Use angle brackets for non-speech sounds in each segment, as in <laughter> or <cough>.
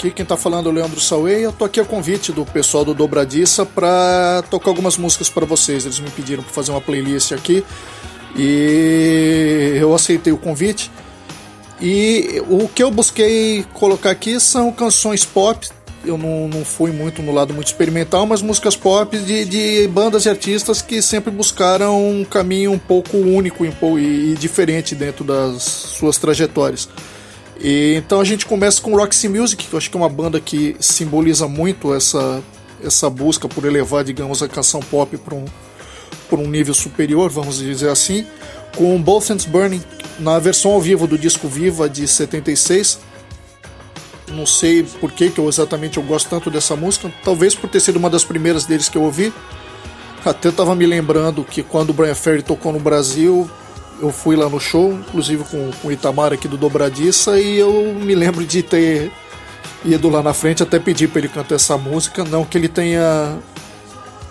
Aqui quem tá falando é o Leandro Sauei. Eu tô aqui a convite do pessoal do Dobradiça para tocar algumas músicas para vocês. Eles me pediram para fazer uma playlist aqui e eu aceitei o convite. E o que eu busquei colocar aqui são canções pop. Eu não, não fui muito no lado muito experimental, mas músicas pop de, de bandas e artistas que sempre buscaram um caminho um pouco único e, e diferente dentro das suas trajetórias. E, então a gente começa com Roxy Music, que eu acho que é uma banda que simboliza muito essa, essa busca por elevar, digamos, a canção pop para um, um nível superior, vamos dizer assim, com Both Ends Burning, na versão ao vivo do disco Viva de 76. Não sei por que, que eu exatamente eu gosto tanto dessa música, talvez por ter sido uma das primeiras deles que eu ouvi. Até estava me lembrando que quando o Brian Ferry tocou no Brasil, eu fui lá no show, inclusive com, com o Itamar aqui do Dobradiça, e eu me lembro de ter ido lá na frente até pedir para ele cantar essa música. Não que ele tenha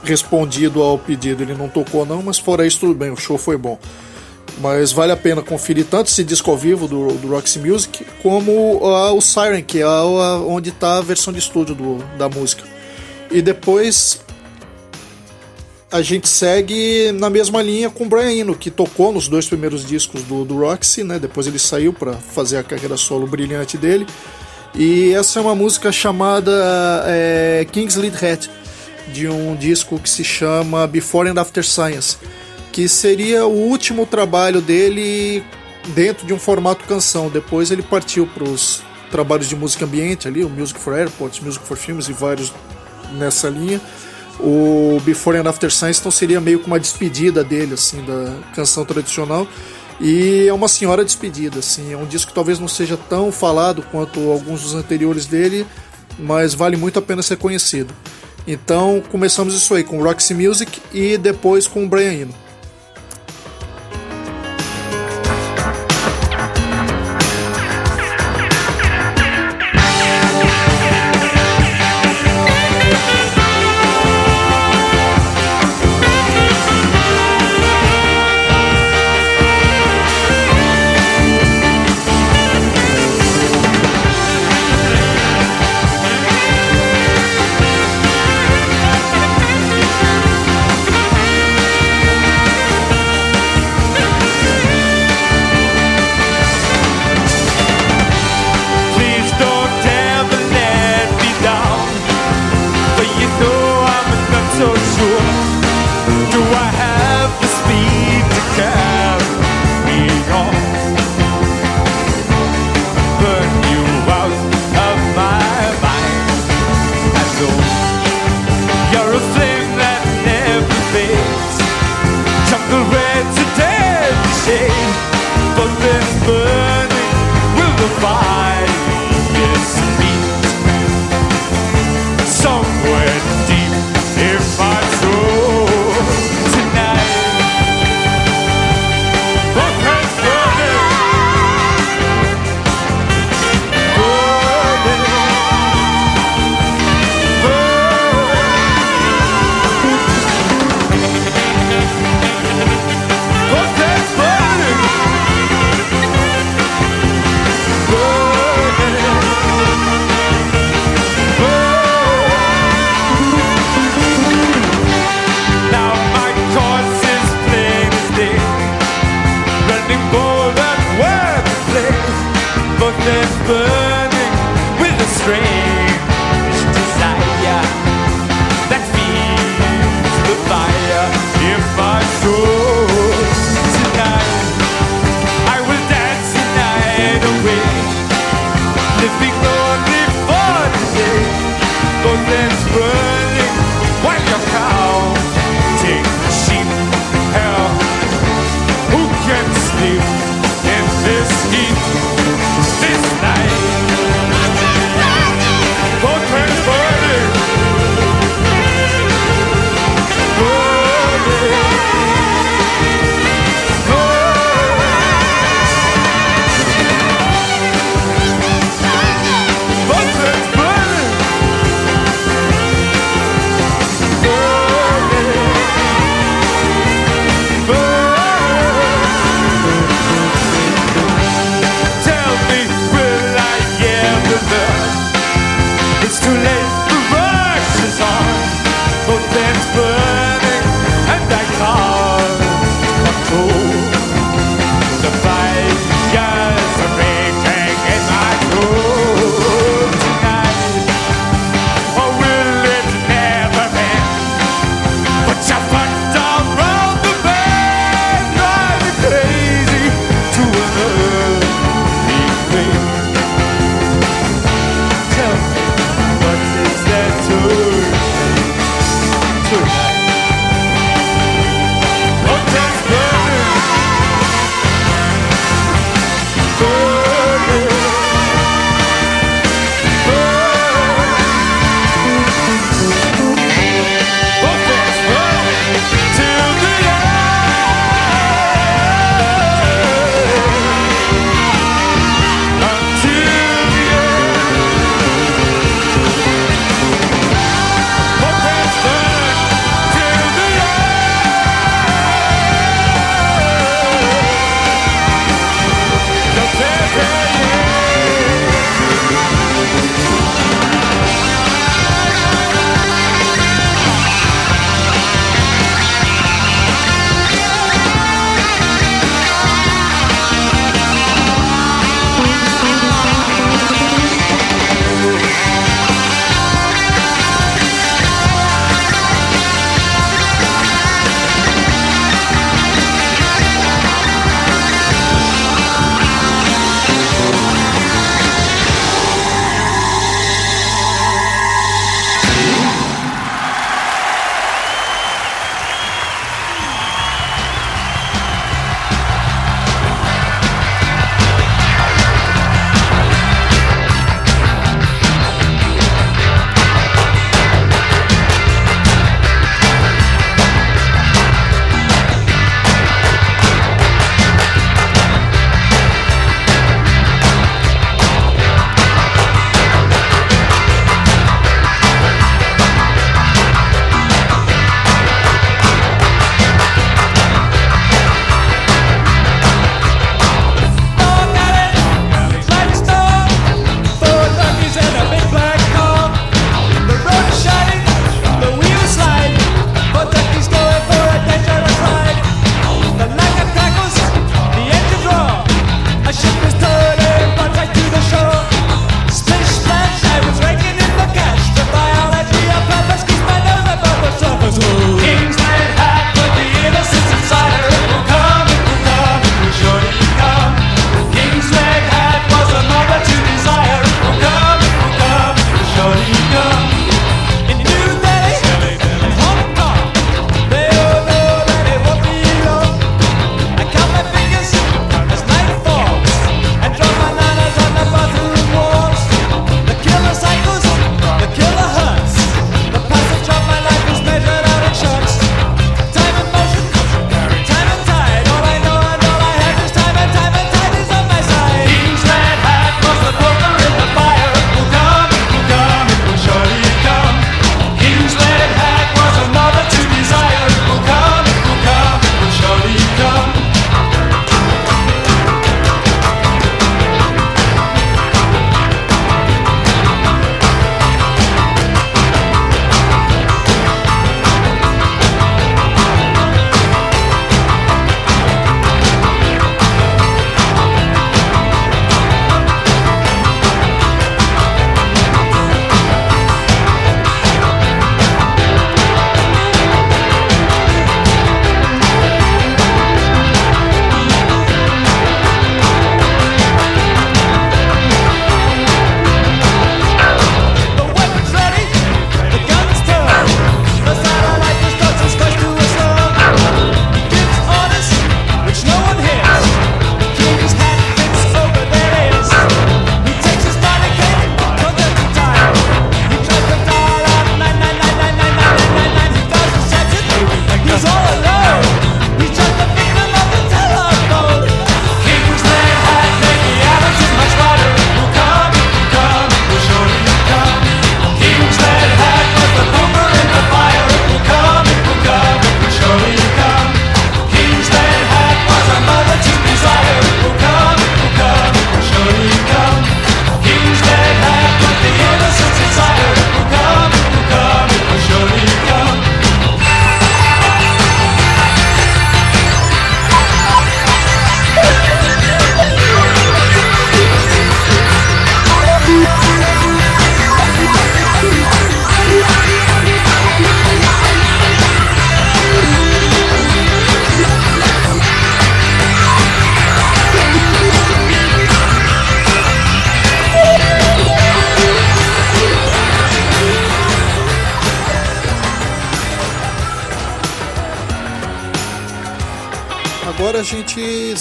respondido ao pedido, ele não tocou não, mas fora isso tudo bem, o show foi bom. Mas vale a pena conferir tanto esse disco ao vivo do, do Roxy Music, como uh, o Siren, que é uh, onde está a versão de estúdio do, da música. E depois a gente segue na mesma linha com o Brian Eno, que tocou nos dois primeiros discos do, do Roxy, né? Depois ele saiu para fazer a carreira solo brilhante dele. E essa é uma música chamada é, King's Lead Hat, de um disco que se chama Before and After Science, que seria o último trabalho dele dentro de um formato canção. Depois ele partiu para os trabalhos de música ambiente ali, o Music for Airports, Music for Films e vários nessa linha o Before and After Science então seria meio que uma despedida dele, assim, da canção tradicional. E é uma senhora despedida, assim, é um disco que talvez não seja tão falado quanto alguns dos anteriores dele, mas vale muito a pena ser conhecido. Então começamos isso aí com Roxy Music e depois com o Brian Eno.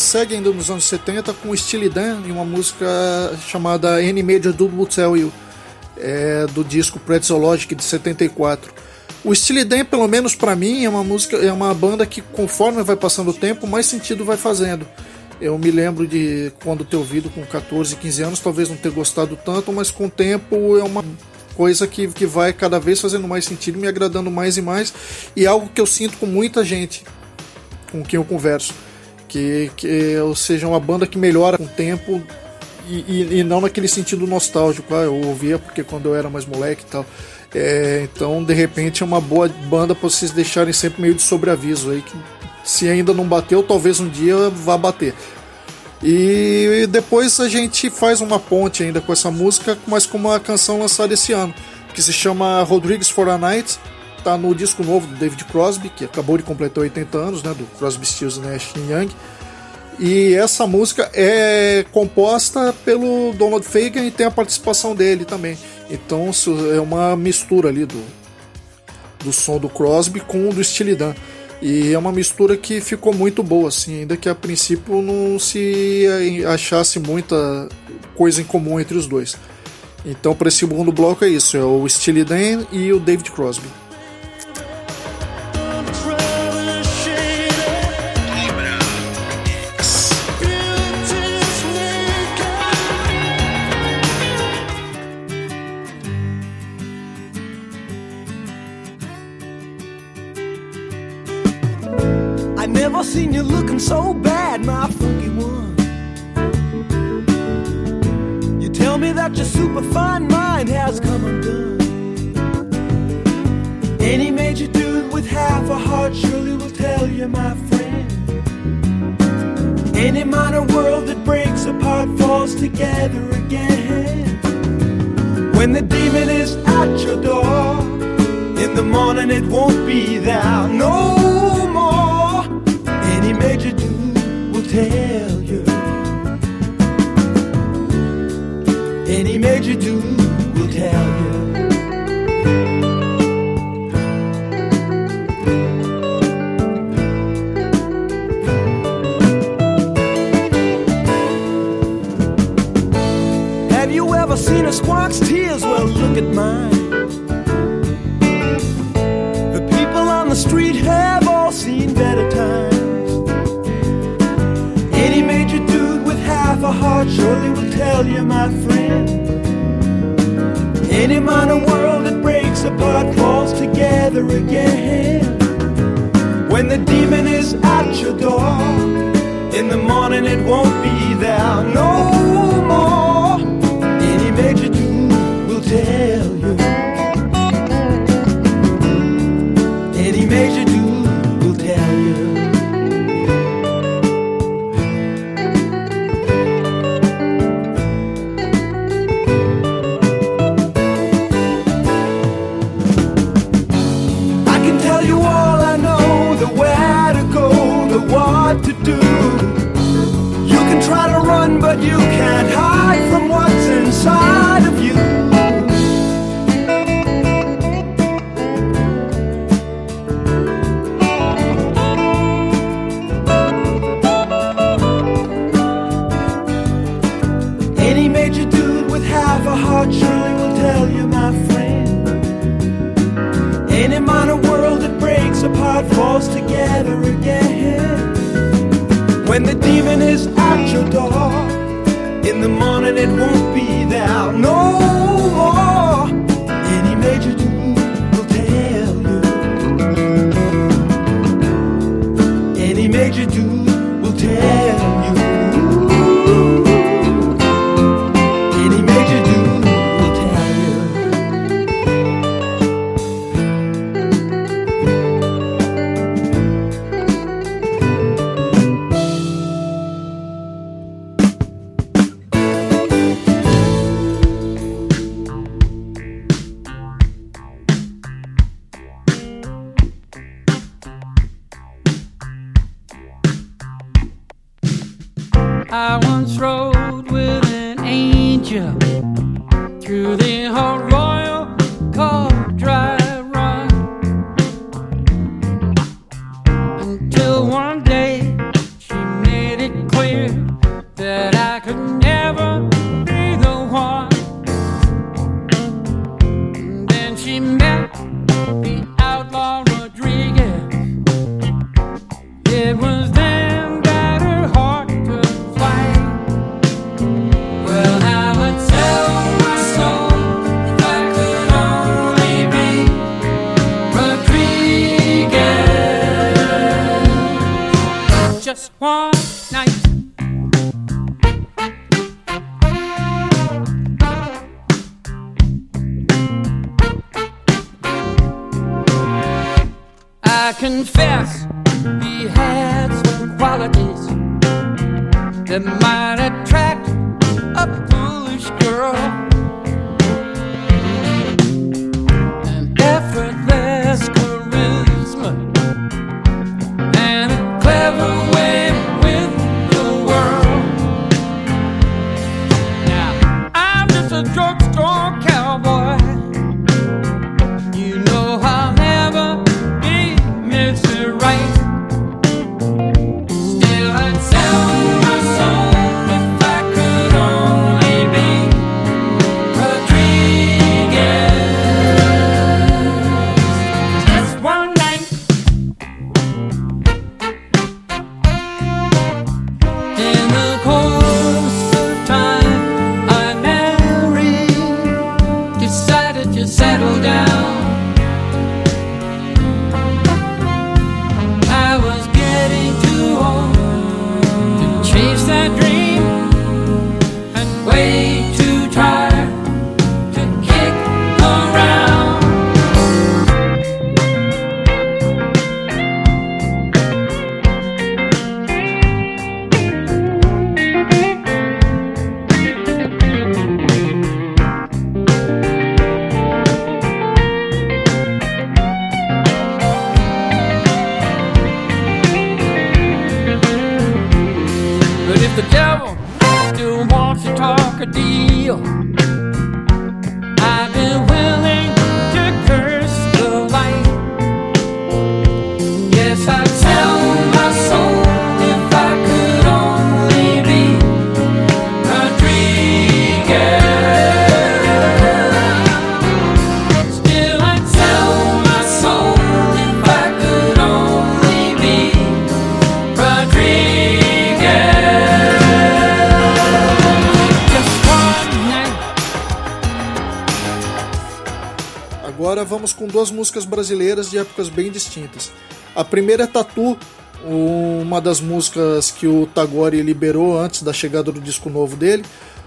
Segue ainda nos anos 70 com Steely Dan e uma música chamada Any Major Double Tell You, é, do disco Pretzologic de 74. O Steely Dan, pelo menos para mim, é uma música, é uma banda que conforme vai passando o tempo, mais sentido vai fazendo. Eu me lembro de quando ter ouvido com 14, 15 anos, talvez não ter gostado tanto, mas com o tempo é uma coisa que, que vai cada vez fazendo mais sentido, me agradando mais e mais, e é algo que eu sinto com muita gente com quem eu converso. Que, que ou seja, uma banda que melhora com o tempo e, e, e, não naquele sentido nostálgico. Ah, eu ouvia porque quando eu era mais moleque e tal. É, então, de repente, é uma boa banda para vocês deixarem sempre meio de sobreaviso aí. Que se ainda não bateu, talvez um dia vá bater. E depois a gente faz uma ponte ainda com essa música, mas com uma canção lançada esse ano, que se chama Rodrigues for a Night tá no disco novo do David Crosby, que acabou de completar 80 anos, né, do Crosby, Stills, Nash Young. E essa música é composta pelo Donald Fagan e tem a participação dele também. Então é uma mistura ali do, do som do Crosby com o do Steely Dan. E é uma mistura que ficou muito boa, assim, ainda que a princípio não se achasse muita coisa em comum entre os dois. Então, para esse segundo bloco é isso: é o Steely Dan e o David Crosby. Seen you looking so bad, my funky one. You tell me that your superfine mind has come undone. Any major dude with half a heart surely will tell you, my friend. Any minor world that breaks apart falls together again. When the demon is at your door, in the morning it won't be there. No Demon is at your door. In the morning it won't be there. No just one night. I confess he had some qualities that might duas músicas brasileiras de épocas bem distintas. A primeira é Tatu, uma das músicas que o Tagore liberou antes da chegada do disco novo dele.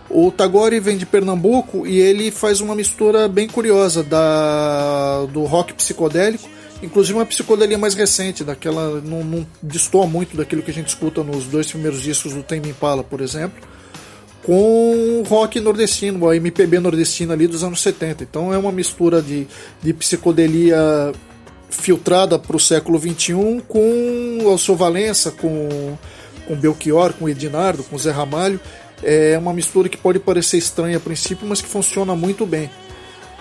O Tagore vem de Pernambuco e ele faz uma mistura bem curiosa da, do rock psicodélico, inclusive uma psicodelia mais recente, daquela não, não muito daquilo que a gente escuta nos dois primeiros discos do Tame Impala, por exemplo com rock nordestino, a MPB nordestina ali dos anos 70. Então é uma mistura de, de psicodelia filtrada para o século XXI com Alceu Valença, com, com Belchior, com Edinardo, com Zé Ramalho. É uma mistura que pode parecer estranha a princípio, mas que funciona muito bem.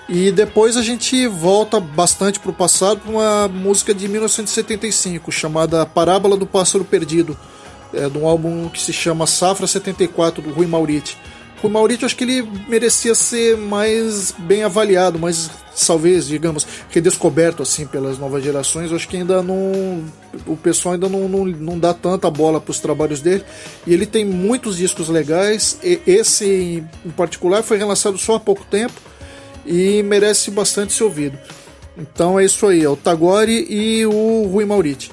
E depois a gente volta bastante para o passado para uma música de 1975 chamada Parábola do Pássaro Perdido, é, de um álbum que se chama Safra 74 do Rui Mauriti. Rui Mauriti, acho que ele merecia ser mais bem avaliado, mais talvez, digamos, redescoberto assim pelas novas gerações. Acho que ainda não. O pessoal ainda não, não, não dá tanta bola para os trabalhos dele. E ele tem muitos discos legais. Esse em particular foi relançado só há pouco tempo e merece bastante ser ouvido. Então é isso aí, é o Tagore e o Rui Mauriti.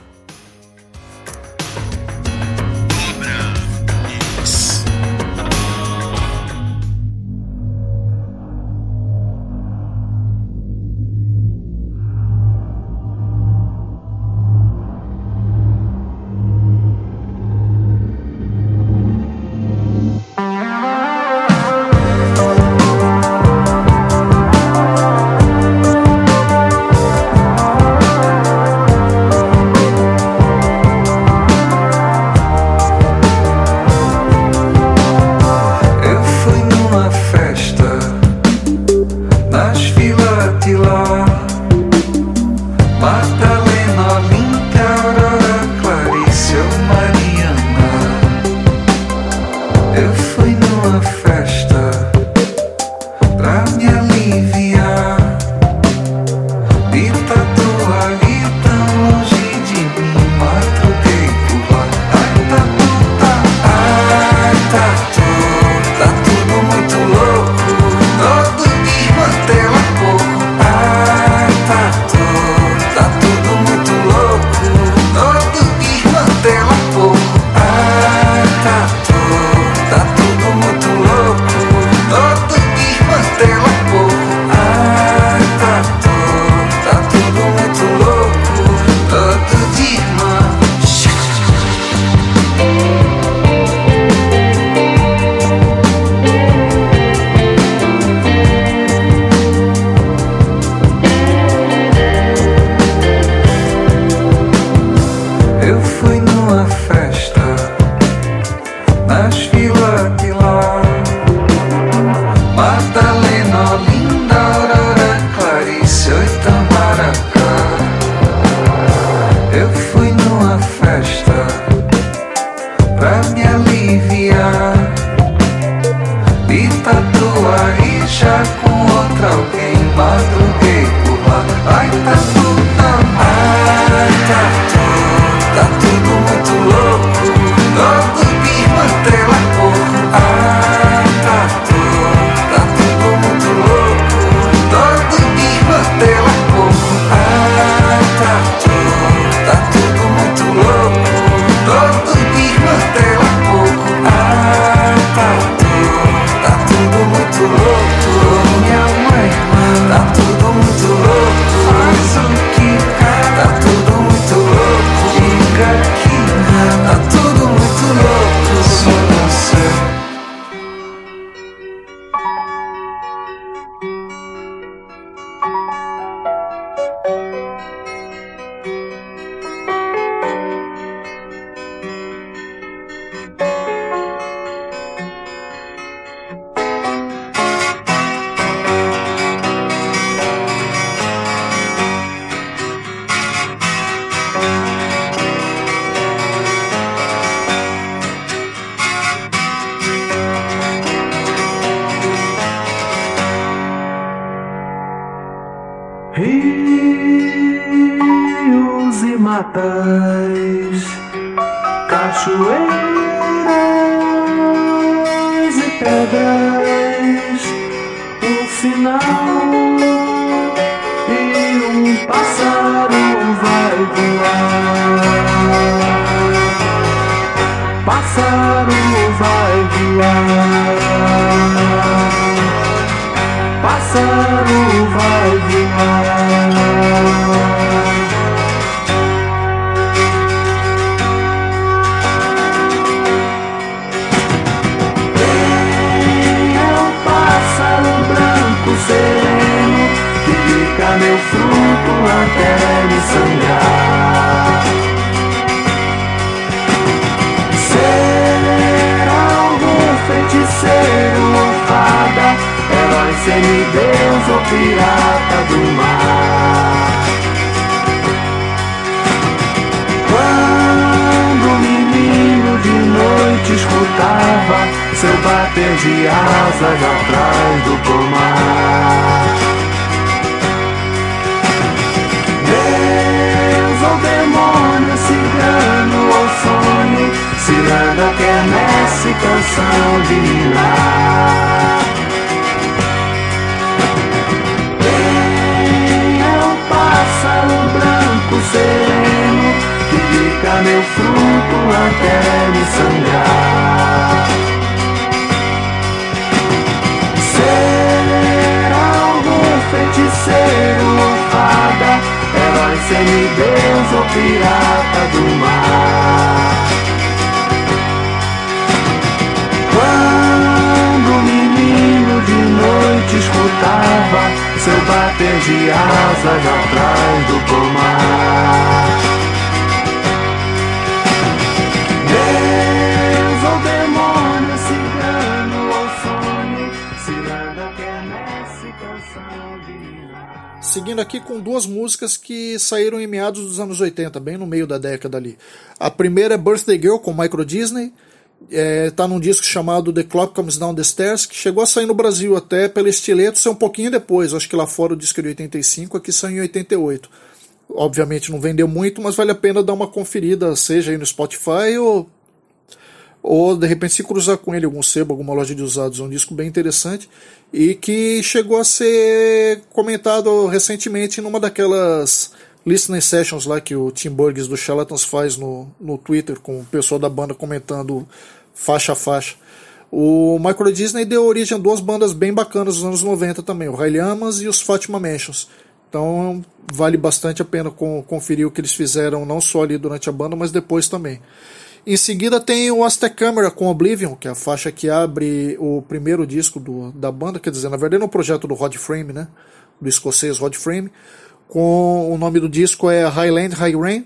time. Bater de asas atrás do pomar. Deus ou demônio, cigano ou sonho, ciranda, quermesse, canção de é o pássaro branco sereno que pica meu fruto até me sangrar? Feiticeiro ou fada, herói semideus ou pirata do mar. Quando menino de noite escutava seu bater de asas atrás do pomar. Seguindo aqui com duas músicas que saíram em meados dos anos 80, bem no meio da década ali. A primeira é Birthday Girl com Micro Disney. É, tá num disco chamado The Clock Comes Down the Stairs, que chegou a sair no Brasil até pela Estileto, saiu um pouquinho depois, acho que lá fora o disco é de 85, aqui saiu em 88. Obviamente não vendeu muito, mas vale a pena dar uma conferida, seja aí no Spotify ou, ou de repente se cruzar com ele algum sebo, alguma loja de usados. Um disco bem interessante e que chegou a ser comentado recentemente numa daquelas listening sessions lá que o Tim Burgess do Charlatans faz no, no Twitter com o pessoal da banda comentando faixa a faixa. O Micro Disney deu origem a duas bandas bem bacanas dos anos 90 também, o Railamas e os Fatima Mansions. Então vale bastante a pena con- conferir o que eles fizeram, não só ali durante a banda, mas depois também. Em seguida tem o Aztec Camera com Oblivion, que é a faixa que abre o primeiro disco do, da banda, quer dizer, na verdade é um projeto do Rod Frame, né? Do escocês Rod Frame. Com o nome do disco é Highland High Rain.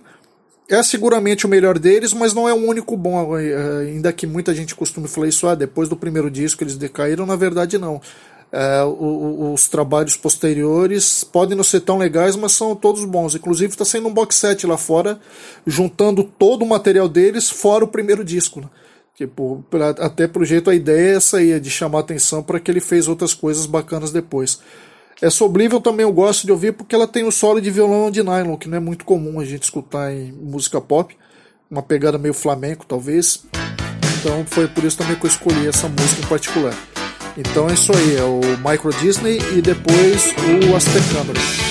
É seguramente o melhor deles, mas não é o único bom. eh, Ainda que muita gente costume falar isso, ah, depois do primeiro disco eles decaíram, na verdade não. É, o- o- os trabalhos posteriores podem não ser tão legais, mas são todos bons. Inclusive está saindo um box set lá fora, juntando todo o material deles, fora o primeiro disco. né? Tipo, pra, até pro jeito a ideia é essa aí, é de chamar atenção para que ele fez outras coisas bacanas depois. Essa Oblivion também eu gosto de ouvir porque ela tem o solo de violão de nylon, que não é muito comum a gente escutar em música pop. Uma pegada meio flamenco, talvez. Então foi por isso também que eu escolhi essa música em particular. Então é isso aí, é o Micro Disney e depois o Aztec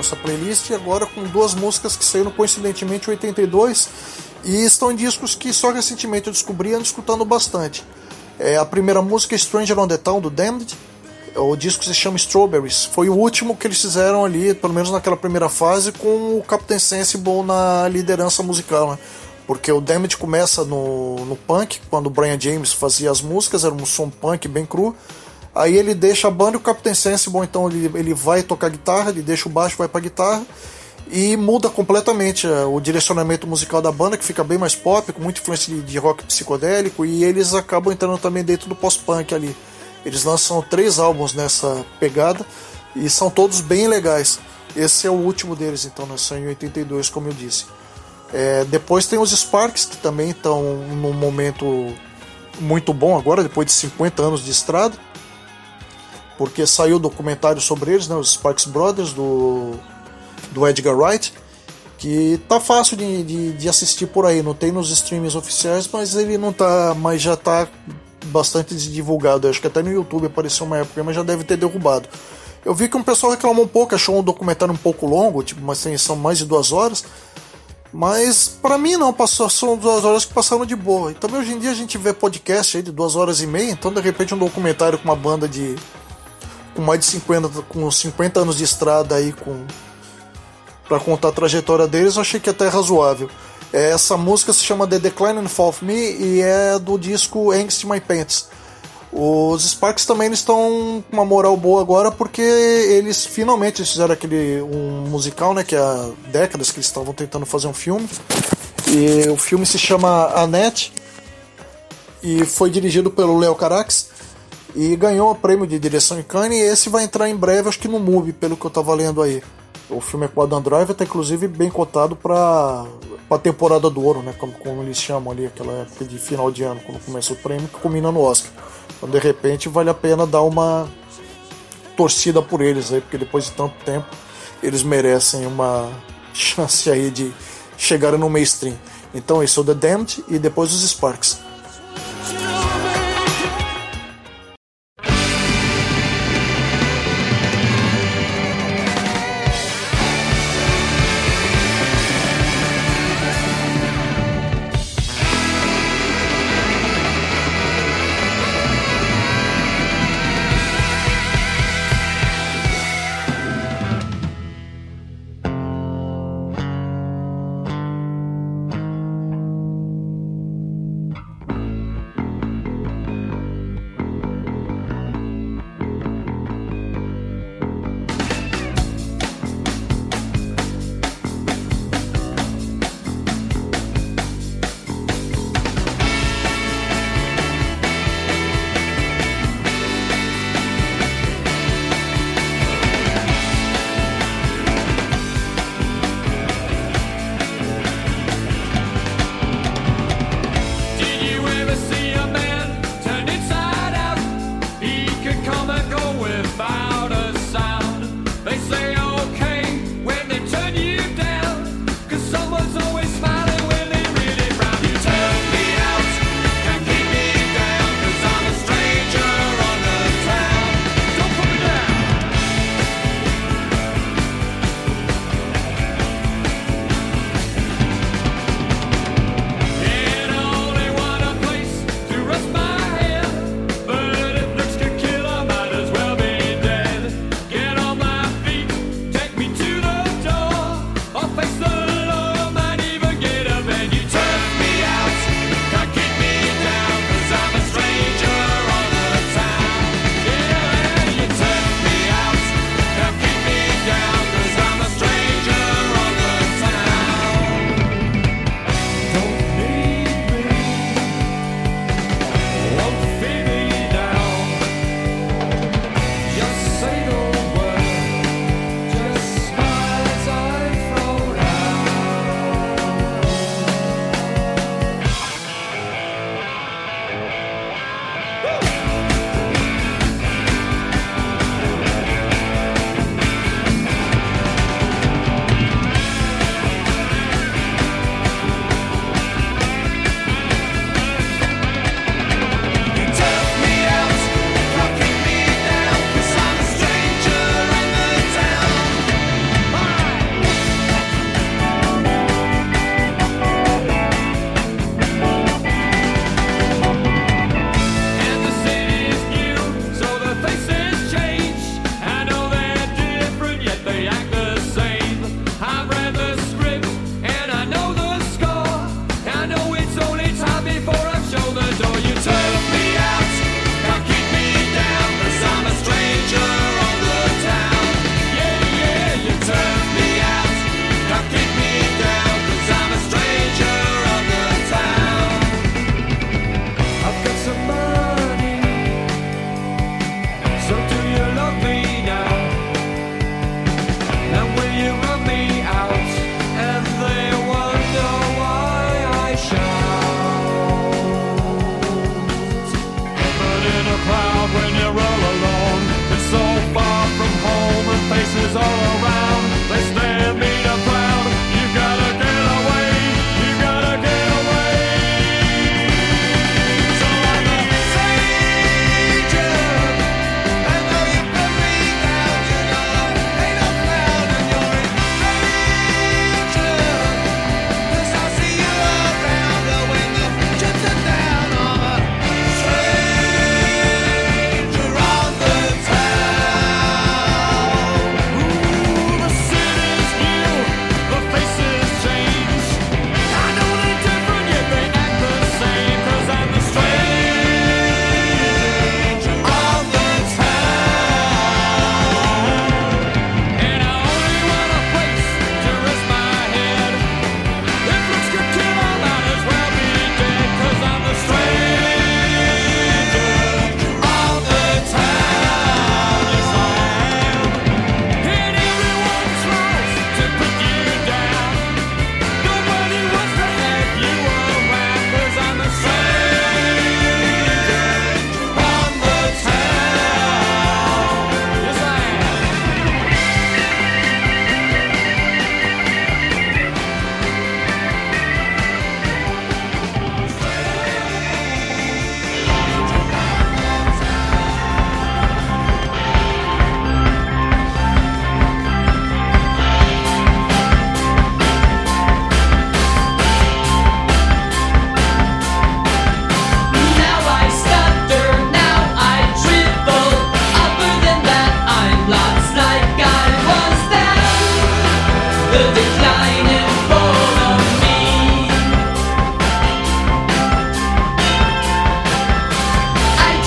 nossa playlist, agora com duas músicas que saíram coincidentemente em 82 e estão em discos que só recentemente eu descobri ando escutando bastante. É, a primeira música é Stranger on the Town, do Damned. O disco se chama Strawberries. Foi o último que eles fizeram ali, pelo menos naquela primeira fase, com o Captain Sensible na liderança musical. Né? Porque o Damned começa no, no punk, quando o Brian James fazia as músicas, era um som punk bem cru. Aí ele deixa a banda e o Captain Sensible, então ele, ele vai tocar guitarra, ele deixa o baixo, vai pra guitarra e muda completamente é, o direcionamento musical da banda, que fica bem mais pop, com muita influência de, de rock psicodélico, e eles acabam entrando também dentro do pós-punk ali. Eles lançam três álbuns nessa pegada e são todos bem legais. Esse é o último deles, então, nasceu em 82, como eu disse. É, depois tem os Sparks, que também estão num momento muito bom agora, depois de 50 anos de estrada, porque saiu o documentário sobre eles, né, os Sparks Brothers, do do Edgar Wright, que tá fácil de, de, de, assistir por aí, não tem nos streams oficiais, mas ele não tá, mas já tá bastante divulgado. Eu acho que até no YouTube apareceu uma época, mas já deve ter derrubado. Eu vi que um pessoal reclamou um pouco, achou um documentário um pouco longo, tipo, mas tem, são mais de duas horas. Mas para mim não, passou, são duas horas que passaram de boa. E também hoje em dia a gente vê podcast aí de duas horas e meia, então de repente um documentário com uma banda de. Com mais de 50, com 50 anos de estrada aí, com para contar a trajetória deles, eu achei que até é razoável. Essa música se chama The Decline and Fall of Me e é do disco Angst My Pants. Os Sparks também estão com uma moral boa agora porque eles finalmente fizeram aquele um musical, né, que há décadas que eles estavam tentando fazer um filme. E o filme se chama Annette e foi dirigido pelo Leo Carax e ganhou o prêmio de direção em Cannes e esse vai entrar em breve, acho que no MUBI, pelo que eu tava lendo aí. O filme é o Adam Driver, tá inclusive bem cotado para a temporada do ouro, né? Como, como, eles chamam ali, aquela época de final de ano, quando começa o prêmio, que combina no Oscar. Então, de repente, vale a pena dar uma torcida por eles aí, porque depois de tanto tempo, eles merecem uma <laughs> chance aí de chegarem no mainstream. Então, esse é o The Damned e depois os Sparks.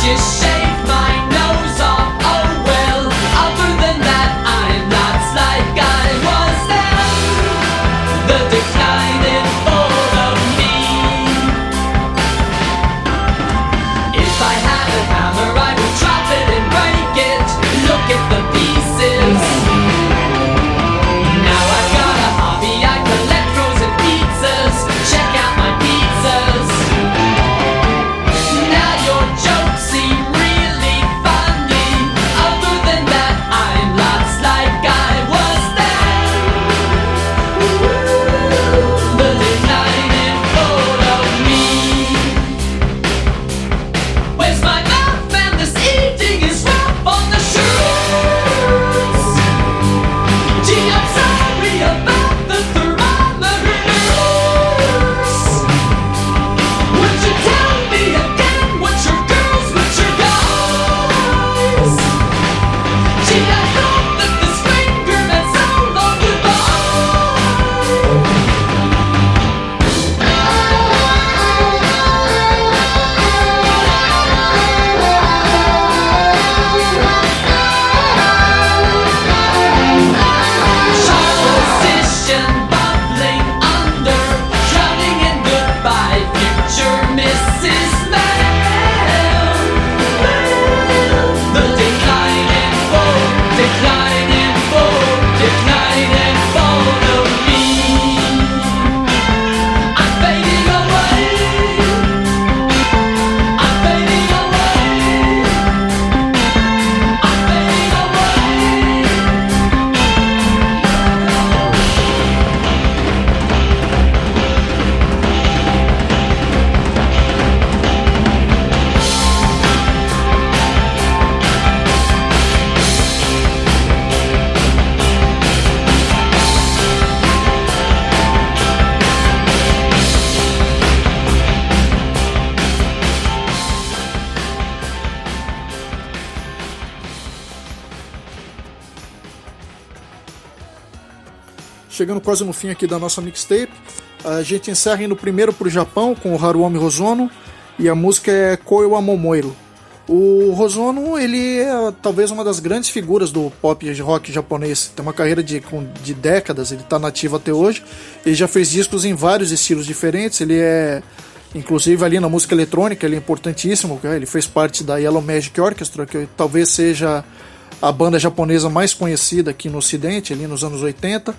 just Chegando quase no fim aqui da nossa mixtape, a gente encerra indo primeiro pro Japão com o Haruomi Hosono e a música é Koyo Momoiro. O Hosono, ele é talvez uma das grandes figuras do pop rock japonês. Tem uma carreira de, de décadas, ele está nativo até hoje. Ele já fez discos em vários estilos diferentes. Ele é, inclusive ali na música eletrônica, ele é importantíssimo. né? Ele fez parte da Yellow Magic Orchestra, que talvez seja a banda japonesa mais conhecida aqui no Ocidente, ali nos anos 80.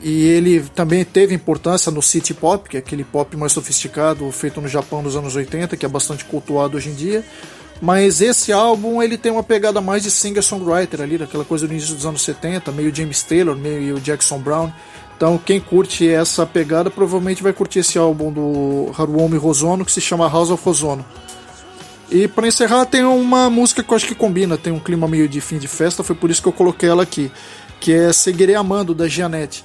E ele também teve importância no city pop, que é aquele pop mais sofisticado feito no Japão nos anos 80, que é bastante cultuado hoje em dia. Mas esse álbum ele tem uma pegada mais de singer-songwriter ali, daquela coisa do início dos anos 70, meio James Taylor, meio Jackson Brown. Então quem curte essa pegada provavelmente vai curtir esse álbum do Haruomi Hosono que se chama House of Hosono. E para encerrar tem uma música que eu acho que combina, tem um clima meio de fim de festa, foi por isso que eu coloquei ela aqui, que é Seguirei Amando da Gianette.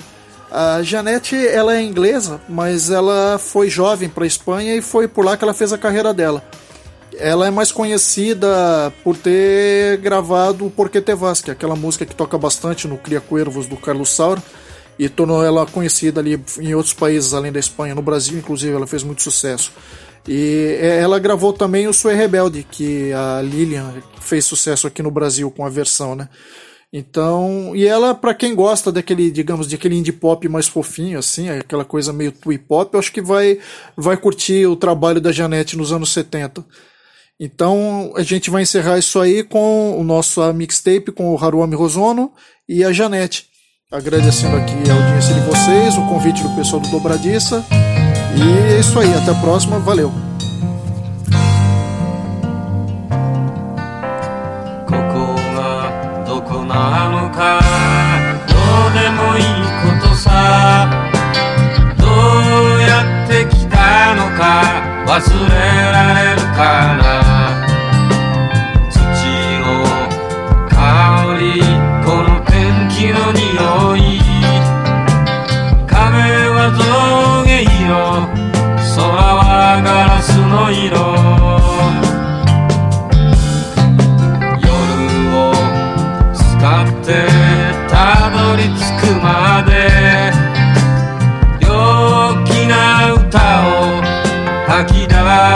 A Janete, ela é inglesa, mas ela foi jovem para Espanha e foi por lá que ela fez a carreira dela. Ela é mais conhecida por ter gravado o Porquê Te Vas, que é aquela música que toca bastante no Cria Cuervos do Carlos Saura e tornou ela conhecida ali em outros países além da Espanha, no Brasil inclusive ela fez muito sucesso. E é, ela gravou também o Sue Rebelde, que a Lilian fez sucesso aqui no Brasil com a versão, né? Então, e ela, pra quem gosta daquele, digamos, de aquele indie pop mais fofinho, assim, aquela coisa meio twee pop, eu acho que vai, vai curtir o trabalho da Janete nos anos 70. Então, a gente vai encerrar isso aí com o nosso mixtape com o Haruami Rosono e a Janete. Agradecendo aqui a audiência de vocês, o convite do pessoal do Dobradiça. E é isso aí, até a próxima, valeu! どこなのかどうでもいいことさ。どうやって来たのか忘れられるかな。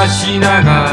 しながら